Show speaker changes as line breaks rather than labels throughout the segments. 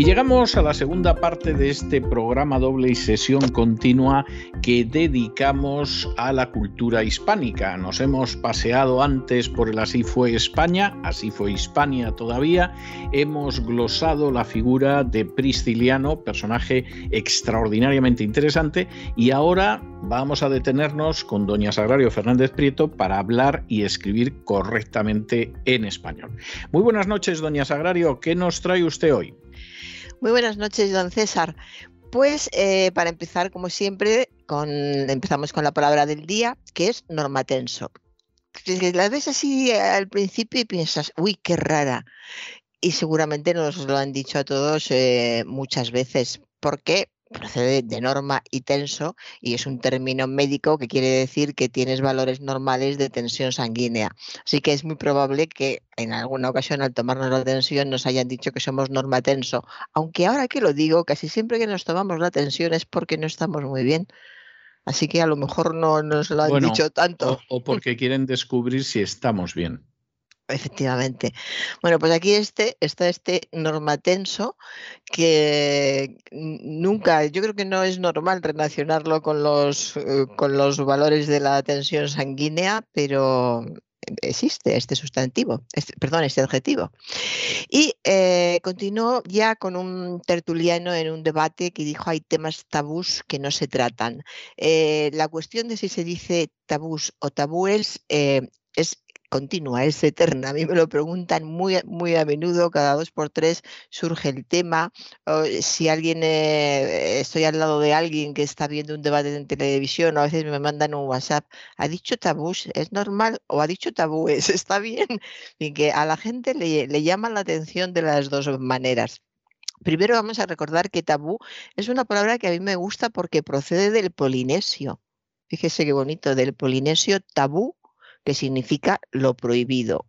Y llegamos a la segunda parte de este programa doble y sesión continua que dedicamos a la cultura hispánica. Nos hemos paseado antes por el Así fue España, así fue Hispania todavía. Hemos glosado la figura de Prisciliano, personaje extraordinariamente interesante, y ahora vamos a detenernos con doña Sagrario Fernández Prieto para hablar y escribir correctamente en español. Muy buenas noches, doña Sagrario. ¿Qué nos trae usted hoy?
Muy buenas noches, don César. Pues eh, para empezar, como siempre, empezamos con la palabra del día, que es normatenso. La ves así al principio y piensas, uy, qué rara. Y seguramente nos lo han dicho a todos eh, muchas veces. ¿Por qué? Procede de norma y tenso y es un término médico que quiere decir que tienes valores normales de tensión sanguínea. Así que es muy probable que en alguna ocasión al tomarnos la tensión nos hayan dicho que somos norma tenso, aunque ahora que lo digo, casi siempre que nos tomamos la tensión es porque no estamos muy bien. Así que a lo mejor no nos lo han dicho tanto.
o porque quieren descubrir si estamos bien.
Efectivamente. Bueno, pues aquí este, está este normatenso que nunca, yo creo que no es normal relacionarlo con los, eh, con los valores de la tensión sanguínea, pero existe este sustantivo, perdón, este adjetivo. Y eh, continuó ya con un tertuliano en un debate que dijo hay temas tabús que no se tratan. Eh, la cuestión de si se dice tabús o tabúes es continua, es eterna. A mí me lo preguntan muy, muy a menudo, cada dos por tres surge el tema. si alguien, eh, estoy al lado de alguien que está viendo un debate en televisión, o a veces me mandan un WhatsApp, ¿ha dicho tabús? ¿Es normal? ¿O ha dicho tabúes? ¿Está bien? Y que a la gente le, le llama la atención de las dos maneras. Primero vamos a recordar que tabú es una palabra que a mí me gusta porque procede del polinesio. Fíjese qué bonito, del polinesio tabú que significa lo prohibido,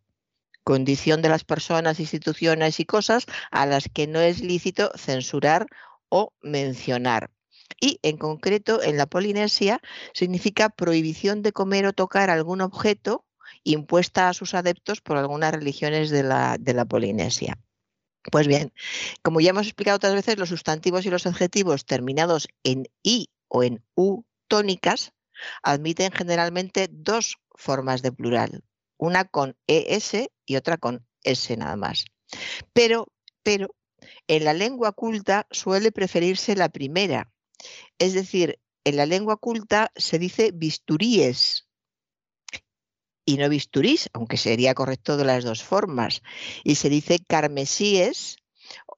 condición de las personas, instituciones y cosas a las que no es lícito censurar o mencionar. Y en concreto en la Polinesia significa prohibición de comer o tocar algún objeto impuesta a sus adeptos por algunas religiones de la, de la Polinesia. Pues bien, como ya hemos explicado otras veces, los sustantivos y los adjetivos terminados en i o en u tónicas admiten generalmente dos formas de plural, una con ES y otra con S nada más. Pero, pero, en la lengua culta suele preferirse la primera. Es decir, en la lengua culta se dice bisturíes y no bisturís, aunque sería correcto de las dos formas. Y se dice carmesíes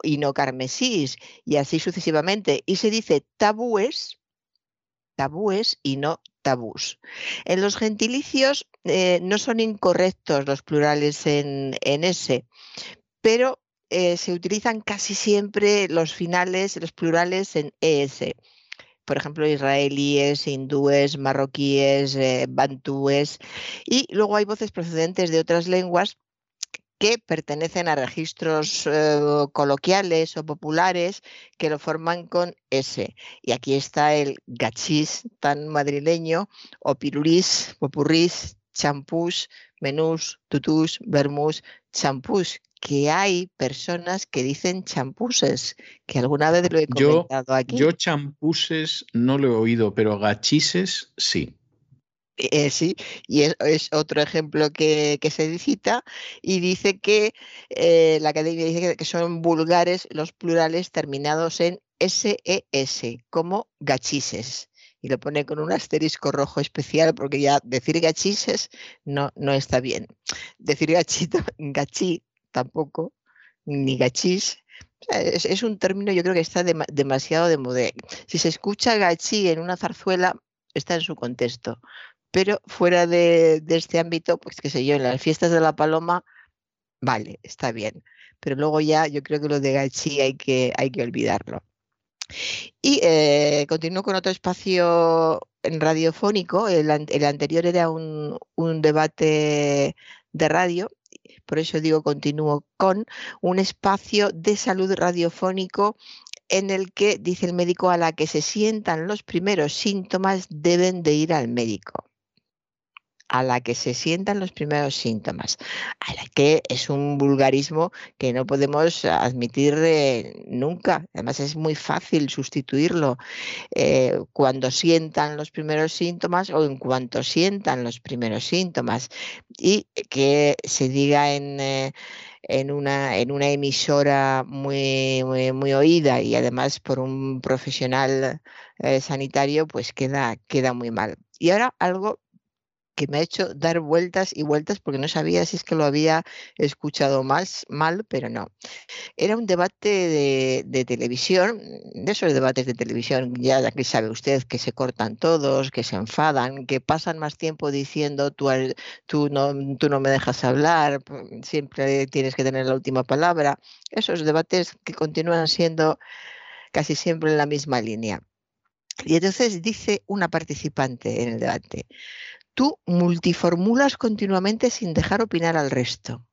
y no carmesís, y así sucesivamente. Y se dice tabúes, tabúes y no tabús. En los gentilicios eh, no son incorrectos los plurales en, en S, pero eh, se utilizan casi siempre los finales, los plurales en ES. Por ejemplo, israelíes, hindúes, marroquíes, eh, bantúes. Y luego hay voces procedentes de otras lenguas que pertenecen a registros eh, coloquiales o populares que lo forman con S. Y aquí está el gachís tan madrileño, o pirulís, popurrís, champús, menús, tutús, vermús, champús, que hay personas que dicen champuses, que alguna vez lo he comentado aquí.
Yo champuses no lo he oído, pero gachises sí.
Eh, sí, y es, otro ejemplo que, se cita y dice que eh, la academia dice que, son vulgares los plurales terminados en SES, como gachises. Y lo pone con un asterisco rojo especial porque ya decir gachises no, no está bien. Decir gachito, gachí tampoco, ni gachis. Es, un término, yo creo que está demasiado de moda. Si se escucha gachí en una zarzuela, está en su contexto Pero fuera de, este ámbito, pues qué sé yo, en las fiestas de la paloma, vale, está bien. Pero luego ya yo creo que lo de Gachi hay que, hay que olvidarlo. Y eh, continúo con otro espacio radiofónico. El, anterior era un, debate de radio, por eso digo continúo con un espacio de salud radiofónico en el que dice el médico a la que se sientan los primeros síntomas deben de ir al médico a la que se sientan los primeros síntomas, a la que es un vulgarismo que no podemos admitir eh, nunca. Además es muy fácil sustituirlo eh, cuando sientan los primeros síntomas o en cuanto sientan los primeros síntomas y que se diga en... Eh, en una, en una emisora muy, muy, oída y además por un profesional sanitario, pues queda, queda muy mal. Y ahora algo que me ha hecho dar vueltas y vueltas porque no sabía si es que lo había escuchado más mal, pero no. Era un debate de, televisión, de esos debates de televisión, ya que sabe usted que se cortan todos, que se enfadan, que pasan más tiempo diciendo tú, no, tú no me dejas hablar, siempre tienes que tener la última palabra. Esos debates que continúan siendo casi siempre en la misma línea. Y entonces dice una participante en el debate, tú multiformulas continuamente sin dejar opinar al resto.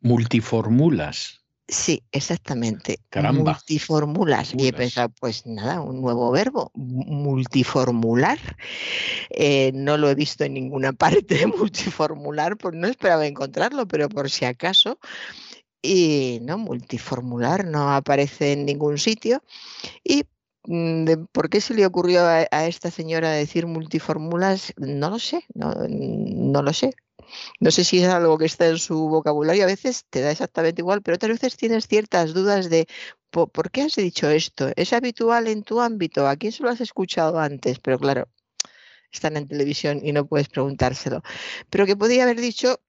Multiformulas.
Sí, exactamente.
Caramba.
Multiformulas. Y he pensado, pues nada, un nuevo verbo, multiformular. Eh, no lo he visto en ninguna parte multiformular, pues no esperaba encontrarlo, pero por si acaso. Y no, multiformular no aparece en ningún sitio. Y Mm, ¿Por qué se le ocurrió a, esta señora decir multiformulas? No lo sé, no, no, lo sé. No sé si es algo que está en su vocabulario, a veces te da exactamente igual, pero otras veces tienes ciertas dudas de ¿por, qué has dicho esto? ¿Es habitual en tu ámbito? ¿A quién se lo has escuchado antes? Pero claro, están en televisión y no puedes preguntárselo. Pero que podía haber dicho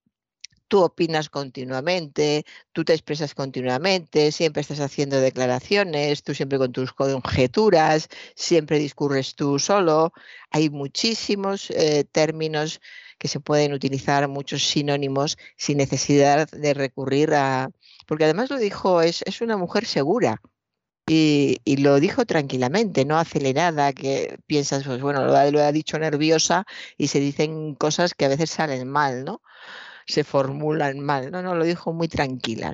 tú opinas continuamente, tú te expresas continuamente, siempre estás haciendo declaraciones, tú siempre con tus conjeturas, siempre discurres tú solo. Hay muchísimos eh, términos que se pueden utilizar, muchos sinónimos, sin necesidad de recurrir a... Porque además lo dijo, es, es una mujer segura. Y, lo dijo tranquilamente, no acelerada, que piensas, pues bueno, lo lo ha dicho nerviosa y se dicen cosas que a veces salen mal, ¿no? Se formulan mal. No, no, lo dijo muy tranquila.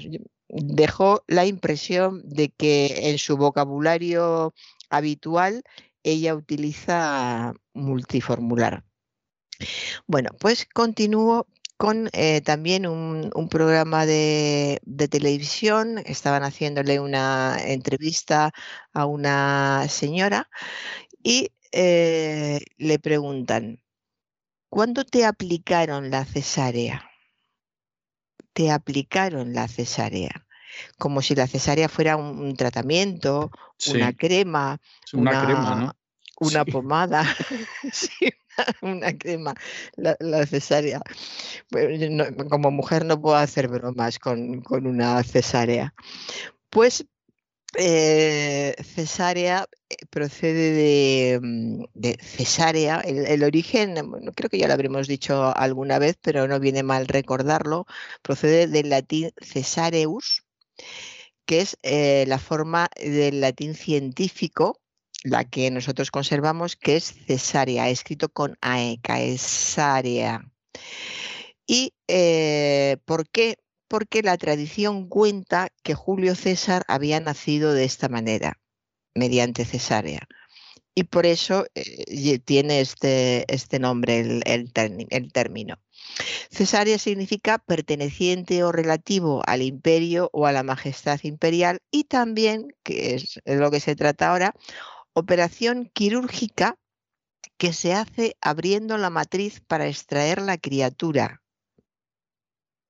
Dejó la impresión de que en su vocabulario habitual ella utiliza multiformular. Bueno, pues continúo con eh, también un, programa de, televisión. Estaban haciéndole una entrevista a una señora y eh, le preguntan, ¿cuándo te aplicaron la cesárea? Te aplicaron la cesárea, como si la cesárea fuera un, tratamiento, una crema,
una, crema,
una pomada, una, crema, la, cesárea. como mujer no puedo hacer bromas con, con una cesárea. Pues eh, cesárea eh, procede de, de cesárea. El, origen, creo que ya lo habremos dicho alguna vez, pero no viene mal recordarlo. Procede del latín cesareus, que es eh, la forma del latín científico, la que nosotros conservamos, que es cesárea, escrito con AE, caesárea. ¿Y por qué? Porque la tradición cuenta que Julio César había nacido de esta manera, mediante cesárea. Y por eso eh, tiene este, este nombre el, el, término. Cesárea significa perteneciente o relativo al imperio o a la majestad imperial y también, que es lo que se trata ahora, operación quirúrgica que se hace abriendo la matriz para extraer la criatura,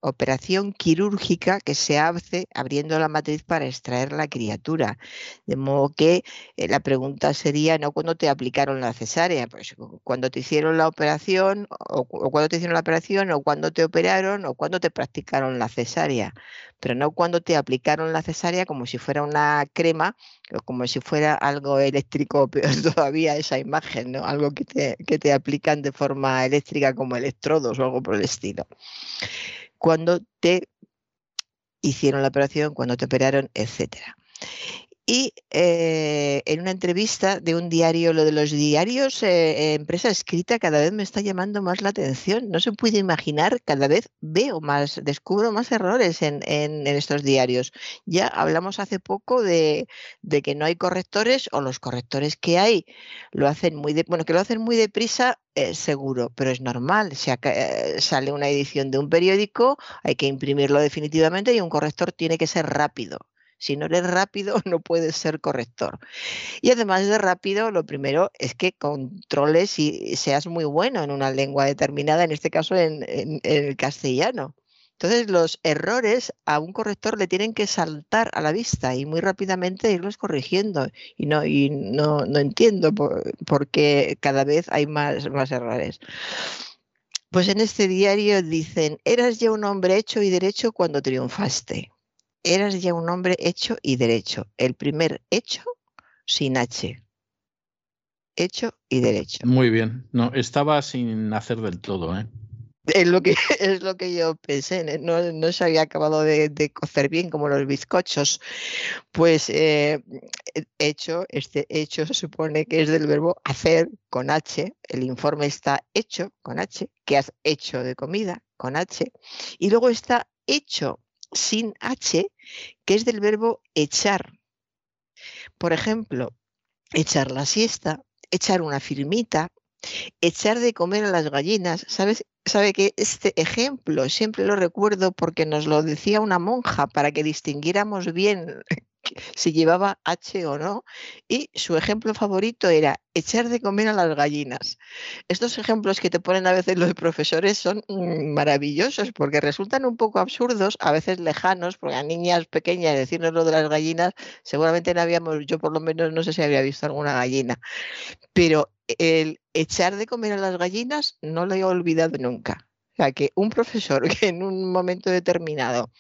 operación quirúrgica que se hace abriendo la matriz para extraer la criatura. De modo que eh, la pregunta sería no cuando te aplicaron la cesárea, pues cuando te hicieron la operación o, cuando te hicieron la operación o cuando te operaron o cuando te practicaron la cesárea, pero no cuando te aplicaron la cesárea como si fuera una crema o como si fuera algo eléctrico, peor todavía esa imagen, ¿no? Algo que te, que te aplican de forma eléctrica como electrodos o algo por el estilo cuando te hicieron la operación, cuando te operaron, etcétera. Y eh, en una entrevista de un diario, lo de los diarios, eh, empresa escrita, cada vez me está llamando más la atención. No se puede imaginar, cada vez veo más, descubro más errores en, estos diarios. Ya hablamos hace poco de, que no hay correctores o los correctores que hay lo hacen muy de, bueno, que lo hacen muy deprisa, eh, seguro, pero es normal. Si sale una edición de un periódico, hay que imprimirlo definitivamente y un corrector tiene que ser rápido. Si no eres rápido, no puedes ser corrector. Y además de rápido, lo primero es que controles y seas muy bueno en una lengua determinada, en este caso en, el castellano. Entonces, los errores a un corrector le tienen que saltar a la vista y muy rápidamente irlos corrigiendo. Y no, y no, entiendo por, qué cada vez hay más, más errores. Pues en este diario dicen, eras ya un hombre hecho y derecho cuando triunfaste eras ya un hombre hecho y derecho. El primer hecho sin H. Hecho y derecho.
Muy bien. No, estaba sin hacer del todo, ¿eh?
Es lo que, es lo que yo pensé, no, se había acabado de, cocer bien como los bizcochos. Pues eh, hecho, este hecho se supone que es del verbo hacer con H, el informe está hecho con H, que has hecho de comida con H, y luego está hecho sin H, que es del verbo echar. Por ejemplo, echar la siesta, echar una firmita, echar de comer a las gallinas. ¿Sabes? Sabe que este ejemplo siempre lo recuerdo porque nos lo decía una monja para que distinguiéramos bien si llevaba H o no, y su ejemplo favorito era echar de comer a las gallinas. Estos ejemplos que te ponen a veces los profesores son mm, maravillosos porque resultan un poco absurdos, a veces lejanos, porque a niñas pequeñas decirnos lo de las gallinas, seguramente no habíamos, yo por lo menos no sé si había visto alguna gallina, pero el echar de comer a las gallinas no lo he olvidado nunca. O sea, que un profesor que en un momento determinado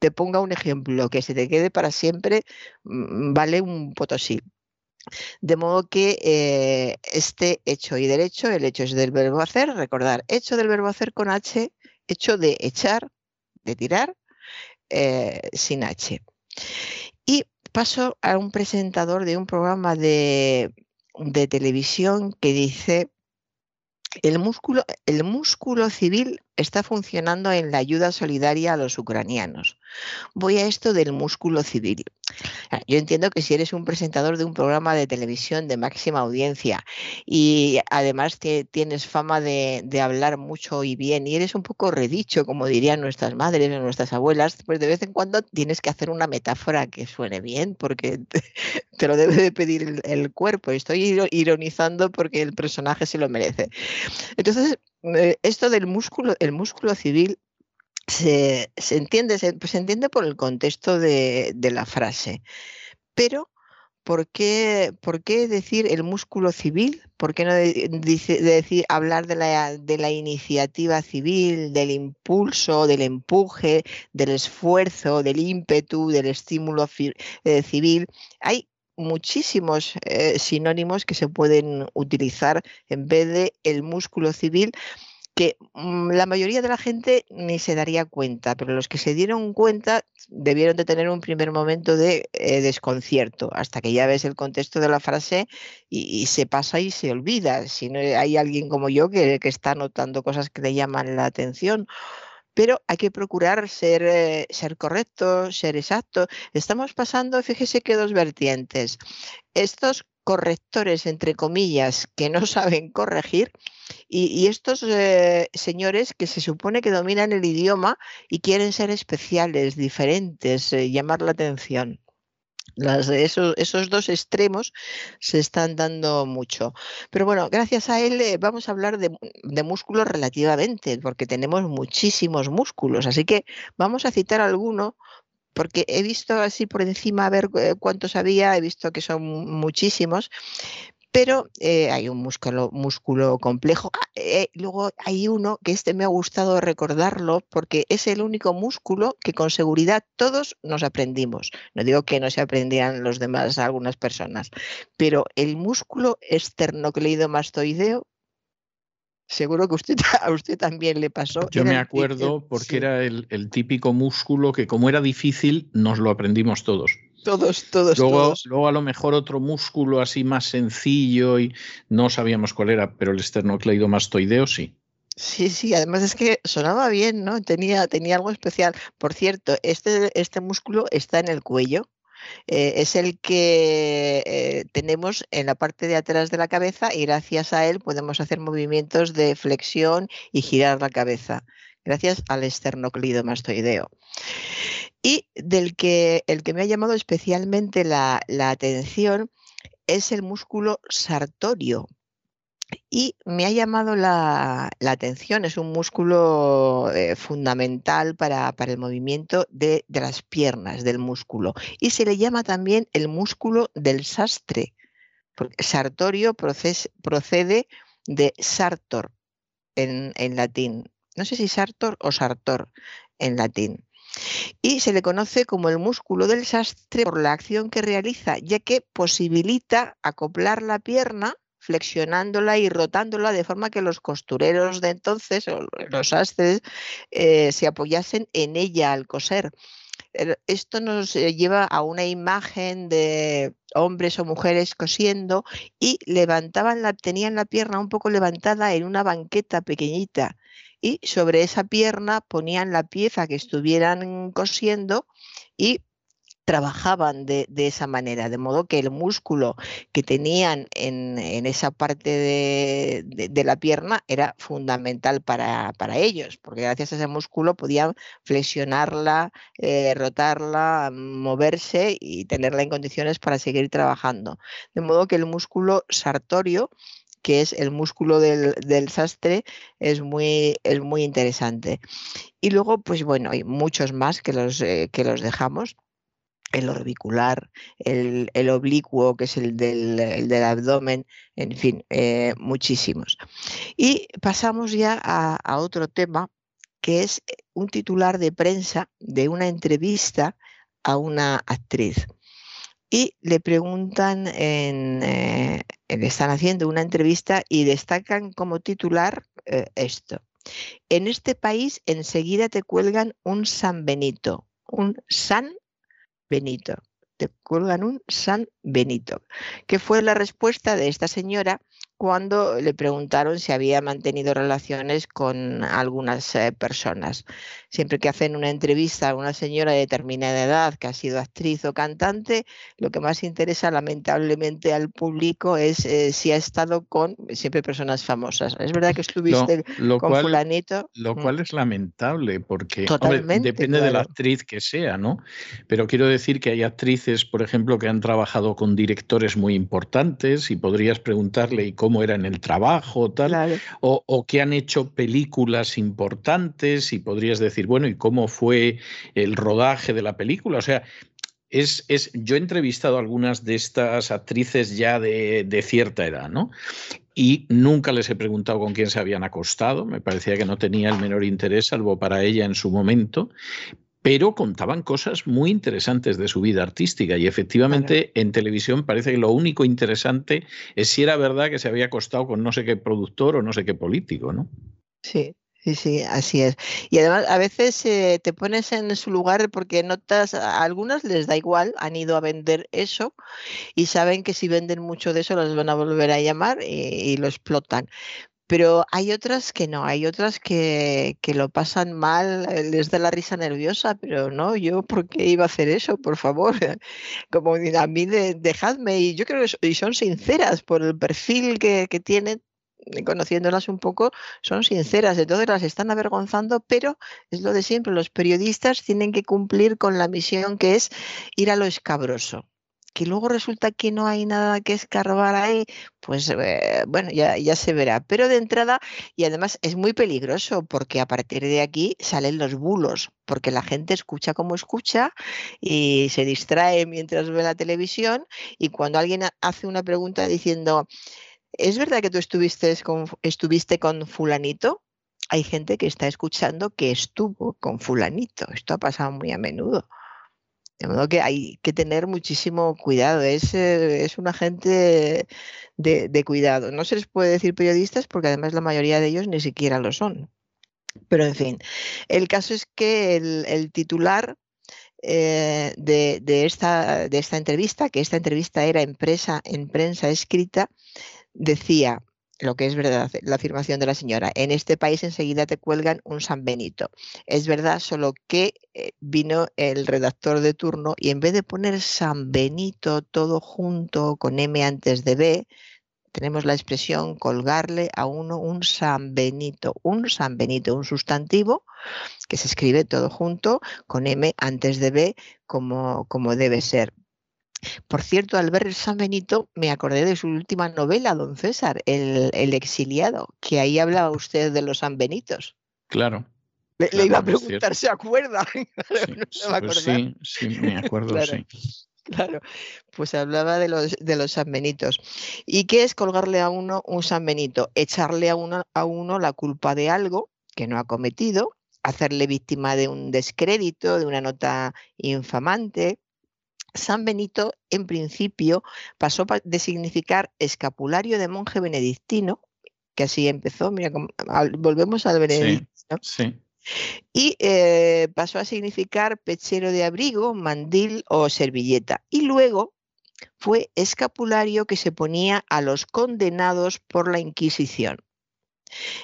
te ponga un ejemplo que se te quede para siempre, mm, vale un potosí. De modo que eh, este hecho y derecho, el hecho es del verbo hacer, recordar, hecho del verbo hacer con H, hecho de echar, de tirar, eh, sin H. Y paso a un presentador de un programa de, de televisión que dice, el músculo, el músculo civil está funcionando en la ayuda solidaria a los ucranianos. Voy a esto del músculo civil. Ah, yo entiendo que si eres un presentador de un programa de televisión de máxima audiencia y además tienes fama de, hablar mucho y bien y eres un poco redicho, como dirían nuestras madres o nuestras abuelas, pues de vez en cuando tienes que hacer una metáfora que suene bien porque te, lo debe de pedir el, el cuerpo. Estoy ironizando porque el personaje se lo merece. Entonces, eh, esto del músculo, el músculo civil se, entiende, se, pues, se, entiende por el contexto de, la frase. Pero, ¿por qué, ¿por qué, decir el músculo civil? ¿Por qué no decir, hablar de la, de la iniciativa civil, del impulso, del empuje, del esfuerzo, del ímpetu, del estímulo eh, civil? Hay muchísimos eh, sinónimos que se pueden utilizar en vez de el músculo civil que mm, la mayoría de la gente ni se daría cuenta, pero los que se dieron cuenta debieron de tener un primer momento de eh, desconcierto, hasta que ya ves el contexto de la frase y, se pasa y se olvida. Si no hay alguien como yo que, que está notando cosas que le llaman la atención pero hay que procurar ser, eh, ser correcto, ser exacto. Estamos pasando, fíjese que dos vertientes. Estos correctores, entre comillas, que no saben corregir, y, estos eh, señores que se supone que dominan el idioma y quieren ser especiales, diferentes, eh, llamar la atención. Esos, esos, dos extremos se están dando mucho. Pero bueno, gracias a él eh, vamos a hablar de, de, músculos relativamente, porque tenemos muchísimos músculos. Así que vamos a citar alguno, porque he visto así por encima a ver eh, cuántos había, he visto que son muchísimos, pero eh, hay un músculo, músculo complejo. Ah, eh, luego hay uno que este me ha gustado recordarlo porque es el único músculo que con seguridad todos nos aprendimos. No digo que no se aprendían los demás algunas personas, pero el músculo esternocleidomastoideo Seguro que usted, a usted también le pasó.
Yo me acuerdo porque era el, típico músculo que como era difícil nos lo aprendimos todos.
Todos, todos,
luego,
todos.
Luego a lo mejor otro músculo así más sencillo y no sabíamos cuál era, pero el esternocleidomastoideo sí.
Sí, sí, además es que sonaba bien, ¿no? Tenía, tenía algo especial. Por cierto, este, este músculo está en el cuello. Eh, es el que eh, tenemos en la parte de atrás de la cabeza y gracias a él podemos hacer movimientos de flexión y girar la cabeza, gracias al esternocleidomastoideo. Y del que el que me ha llamado especialmente la, atención es el músculo sartorio. Y me ha llamado la, atención, es un músculo eh, fundamental para, el movimiento de, las piernas, del músculo. Y se le llama también el músculo del sastre. Porque sartorio procede de sartor en latín. No sé si sartor o sartor en latín y se le conoce como el músculo del sastre por la acción que realiza, ya que posibilita acoplar la pierna flexionándola y rotándola de forma que los costureros de entonces o los sastres eh, se apoyasen en ella al coser. Esto nos eh, lleva a una imagen de hombres o mujeres cosiendo y levantaban la, tenían la pierna un poco levantada en una banqueta pequeñita y sobre esa pierna ponían la pieza que estuvieran cosiendo y trabajaban de, esa manera, de modo que el músculo que tenían en, esa parte de, la pierna era fundamental para, ellos, porque gracias a ese músculo podían flexionarla, eh, rotarla, moverse y tenerla en condiciones para seguir trabajando. De modo que el músculo sartorio que es el músculo del, sastre, es muy, es muy interesante. Y luego, pues bueno, hay muchos más que los, eh, que los dejamos el orbicular, el, oblicuo, que es el del, abdomen, en fin, eh, muchísimos. Y pasamos ya a, otro tema, que es un titular de prensa de una entrevista a una actriz y le preguntan, en, eh, le están haciendo una entrevista y destacan como titular eh, esto. En este país enseguida te cuelgan un San Benito, un San Benito, te cuelgan un San Benito, que fue la respuesta de esta señora cuando le preguntaron si había mantenido relaciones con algunas eh, personas. Siempre que hacen una entrevista a una señora de determinada edad que ha sido actriz o cantante, lo que más interesa lamentablemente al público es eh, si ha estado con siempre personas famosas. Es verdad que estuviste con fulanito.
Lo mm. cual es lamentable porque depende de la actriz que sea, ¿no? Pero quiero decir que hay actrices, por ejemplo, que han trabajado con directores muy importantes y podrías preguntarle ¿y cómo cómo era en el trabajo, tal, o, que han hecho películas importantes y podrías decir, bueno, ¿y cómo fue el rodaje de la película? O sea, es, es, yo he entrevistado a algunas de estas actrices ya de, de, cierta edad, ¿no? Y nunca les he preguntado con quién se habían acostado, me parecía que no tenía el menor interés, salvo para ella en su momento, pero contaban cosas muy interesantes de su vida artística y efectivamente en televisión parece que lo único interesante es si era verdad que se había acostado con no sé qué productor o no sé qué político, ¿no?
Sí, Sí, sí, así es. Y además a veces eh, te pones en su lugar porque notas, a algunas les da igual, han ido a vender eso y saben que si venden mucho de eso los van a volver a llamar y lo explotan pero hay otras que no, hay otras que, lo pasan mal, eh, les da la risa nerviosa, pero no, yo por qué iba a hacer eso, por favor, como a mí dejadme, y yo creo que son sinceras por el perfil que, tienen, conociéndolas un poco, son sinceras, entonces las están avergonzando, pero es lo de siempre, los periodistas tienen que cumplir con la misión que es ir a lo escabroso que luego resulta que no hay nada que escarbar ahí, pues eh, bueno, ya, ya se verá. Pero de entrada, y además es muy peligroso porque a partir de aquí salen los bulos, porque la gente escucha como escucha y se distrae mientras ve la televisión y cuando alguien hace una pregunta diciendo, ¿es verdad que tú estuviste con, estuviste con fulanito? Hay gente que está escuchando que estuvo con fulanito. Esto ha pasado muy a menudo. De modo que hay que tener muchísimo cuidado. Es, eh, es un agente de, cuidado. No se les puede decir periodistas porque además la mayoría de ellos ni siquiera lo son. Pero en fin, el caso es que el, titular eh, de, esta, de esta entrevista, que esta entrevista era en prensa escrita, decía, lo que es verdad, la afirmación de la señora. En este país enseguida te cuelgan un San Benito. Es verdad, solo que eh, vino el redactor de turno y en vez de poner San Benito todo junto con M antes de B, tenemos la expresión colgarle a uno un San Benito, un San Benito, un sustantivo que se escribe todo junto con M antes de B como, como debe ser. Por cierto, al ver el San Benito, me acordé de su última novela, Don César, El, exiliado, que ahí hablaba usted de los San Benitos.
Claro.
Le, iba a preguntar, ¿se acuerda?
Sí, sí, me acuerdo,
claro,
sí.
Claro, pues hablaba de los, de los San Benitos. ¿Y qué es colgarle a uno un San Benito? Echarle a uno, a uno la culpa de algo que no ha cometido, hacerle víctima de un descrédito, de una nota infamante, San Benito, en principio, pasó de significar escapulario de monje benedictino, que así empezó, mira, volvemos al benedictino. Y eh, pasó a significar pechero de abrigo, mandil o servilleta. Y luego fue escapulario que se ponía a los condenados por la Inquisición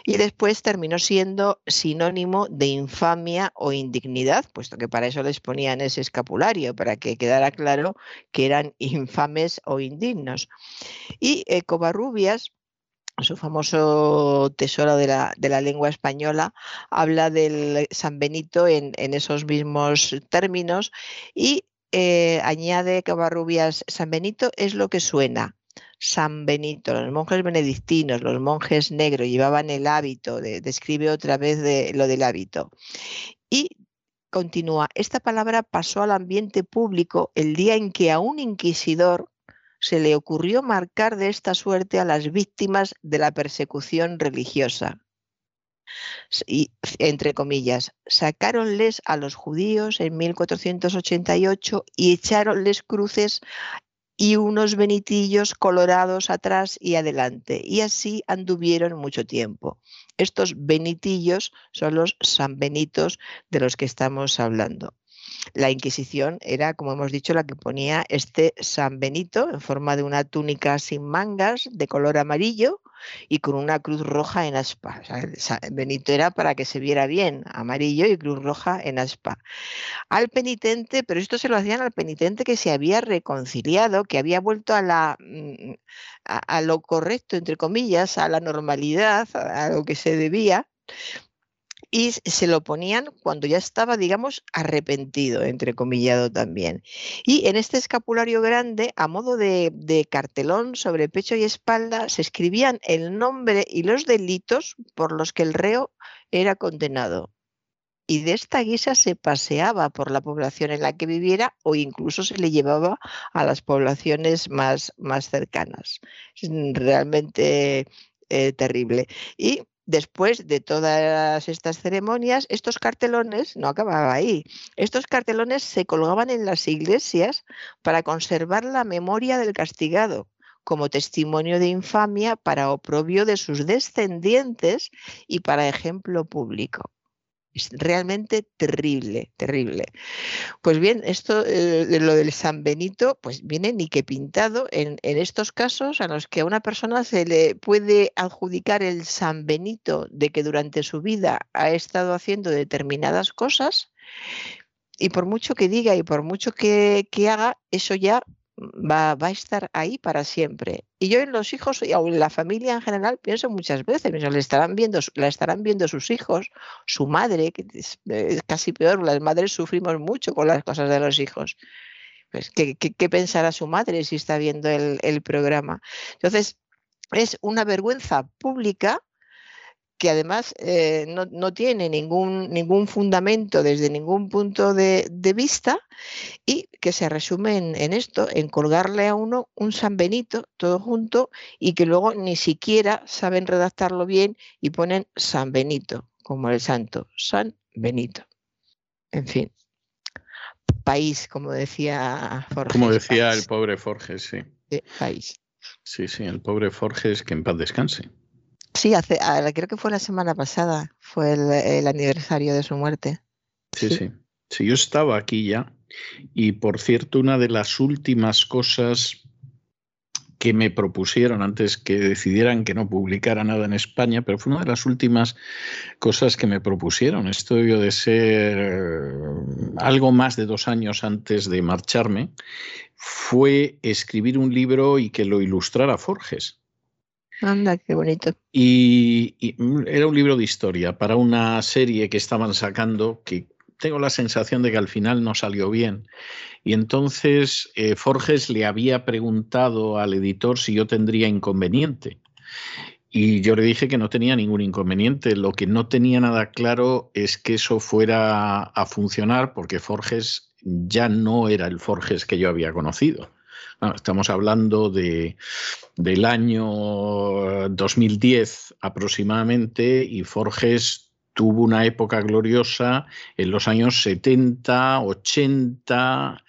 y después terminó siendo sinónimo de infamia o indignidad, puesto que para eso les ponían ese escapulario, para que quedara claro que eran infames o indignos. Y Covarrubias, su famoso tesoro de la, lengua española, habla del San Benito en, esos mismos términos y eh, añade Covarrubias, San Benito es lo que suena, San Benito, los monjes benedictinos, los monjes negros llevaban el hábito, describe otra vez lo del hábito. Y continúa, esta palabra pasó al ambiente público el día en que a un inquisidor se le ocurrió marcar de esta suerte a las víctimas de la persecución religiosa. Y, entre comillas, sacáronles a los judíos en 1488 y echáronles cruces y unos benitillos colorados atrás y adelante. Y así anduvieron mucho tiempo. Estos benitillos son los San Benitos de los que estamos hablando. La Inquisición era, como hemos dicho, la que ponía este San Benito en forma de una túnica sin mangas de color amarillo y con una cruz roja en aspa. Benito era para que se viera bien, amarillo y cruz roja en aspa. Al penitente, pero esto se lo hacían al penitente que se había reconciliado, que había vuelto a la mm, a lo correcto, entre comillas, a la normalidad, a lo que se debía, y se lo ponían cuando ya estaba, digamos, arrepentido, entrecomillado también. Y en este escapulario grande, a modo de, cartelón sobre pecho y espalda, se escribían el nombre y los delitos por los que el reo era condenado. Y de esta guisa se paseaba por la población en la que viviera o incluso se le llevaba a las poblaciones más, más cercanas. Realmente eh, terrible. Y Después de todas estas ceremonias, estos cartelones, no acababa ahí, estos cartelones se colgaban en las iglesias para conservar la memoria del castigado como testimonio de infamia para oprobio de sus descendientes y para ejemplo público. Es realmente terrible, terrible. Pues bien, esto eh, de lo del San Benito, pues viene ni que pintado en, en, estos casos a los que a una persona se le puede adjudicar el San Benito de que durante su vida ha estado haciendo determinadas cosas y por mucho que diga y por mucho que, que haga, eso ya va, va, a estar ahí para siempre. Y yo en los hijos y en la familia en general pienso muchas veces, le estarán viendo, la estarán viendo sus hijos, su madre, que es, casi peor, las madres sufrimos mucho con las cosas de los hijos. pues, ¿qué, pensará su madre si está viendo el, programa? Entonces, es una vergüenza pública que además eh, no, tiene ningún, ningún fundamento desde ningún punto de, vista y que se resume en, esto, en colgarle a uno un San Benito todo junto y que luego ni siquiera saben redactarlo bien y ponen San Benito como el santo, San Benito. En fin, país, como decía
Forges. Como decía el pobre Forges, sí.
país.
Sí, sí, el pobre Forges, que en paz descanse.
Sí, hace, creo que fue la semana pasada, fue el, aniversario de su muerte.
Sí, sí, sí. yo estaba aquí ya. Y por cierto, una de las últimas cosas que me propusieron antes que decidieran que no publicara nada en España, pero fue una de las últimas cosas que me propusieron. Esto debió de ser eh, algo más de dos años antes de marcharme, fue escribir un libro y que lo ilustrara Forges.
Anda, qué bonito.
Y, mm, era un libro de historia para una serie que estaban sacando que tengo la sensación de que al final no salió bien. Y entonces eh, Forges le había preguntado al editor si yo tendría inconveniente. Y yo le dije que no tenía ningún inconveniente. Lo que no tenía nada claro es que eso fuera a funcionar porque Forges ya no era el Forges que yo había conocido estamos hablando de, del año 2010 aproximadamente y Forges tuvo una época gloriosa en los años 70, 80,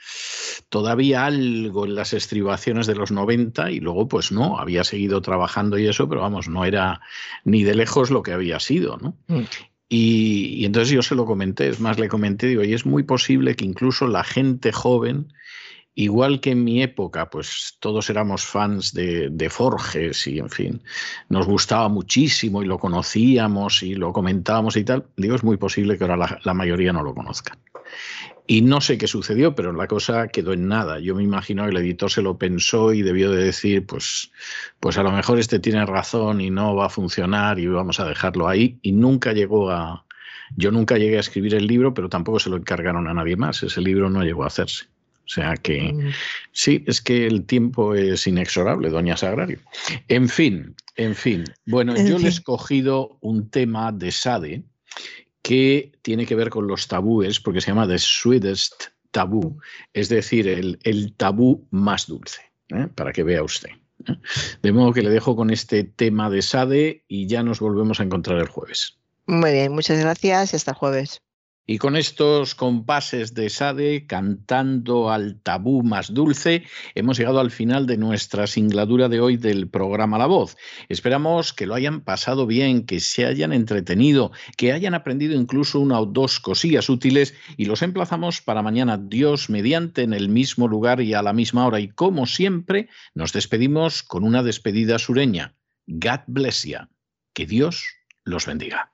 todavía algo en las estribaciones de los 90 y luego pues no, había seguido trabajando y eso, pero vamos, no era ni de lejos lo que había sido, ¿no? Mm. Y, y, entonces yo se lo comenté, es más, le comenté, digo, y es muy posible que incluso la gente joven Igual que en mi época, pues todos éramos fans de, Forges y, en fin, nos gustaba muchísimo y lo conocíamos y lo comentábamos y tal. Digo, es muy posible que ahora la, mayoría no lo conozcan. Y no sé qué sucedió, pero la cosa quedó en nada. Yo me imagino que el editor se lo pensó y debió de decir, pues, pues a lo mejor este tiene razón y no va a funcionar y vamos a dejarlo ahí. Y nunca llegó a... Yo nunca llegué a escribir el libro, pero tampoco se lo encargaron a nadie más. Ese libro no llegó a hacerse. O sea que mm. sí, es que el tiempo es inexorable, doña Sagrario. En fin, en fin. Bueno, yo le he escogido un tema de Sade que tiene que ver con los tabúes, porque se llama The Sweetest Tabú, es decir, el, tabú más dulce, ¿eh? para que vea usted. ¿eh? De modo que le dejo con este tema de Sade y ya nos volvemos a encontrar el jueves.
Muy bien, muchas gracias. Hasta el jueves.
Y con estos compases de Sade cantando al tabú más dulce, hemos llegado al final de nuestra singladura de hoy del programa La Voz. Esperamos que lo hayan pasado bien, que se hayan entretenido, que hayan aprendido incluso una o dos cosillas útiles y los emplazamos para mañana, Dios mediante, en el mismo lugar y a la misma hora. Y como siempre, nos despedimos con una despedida sureña. God bless you. Que Dios los bendiga.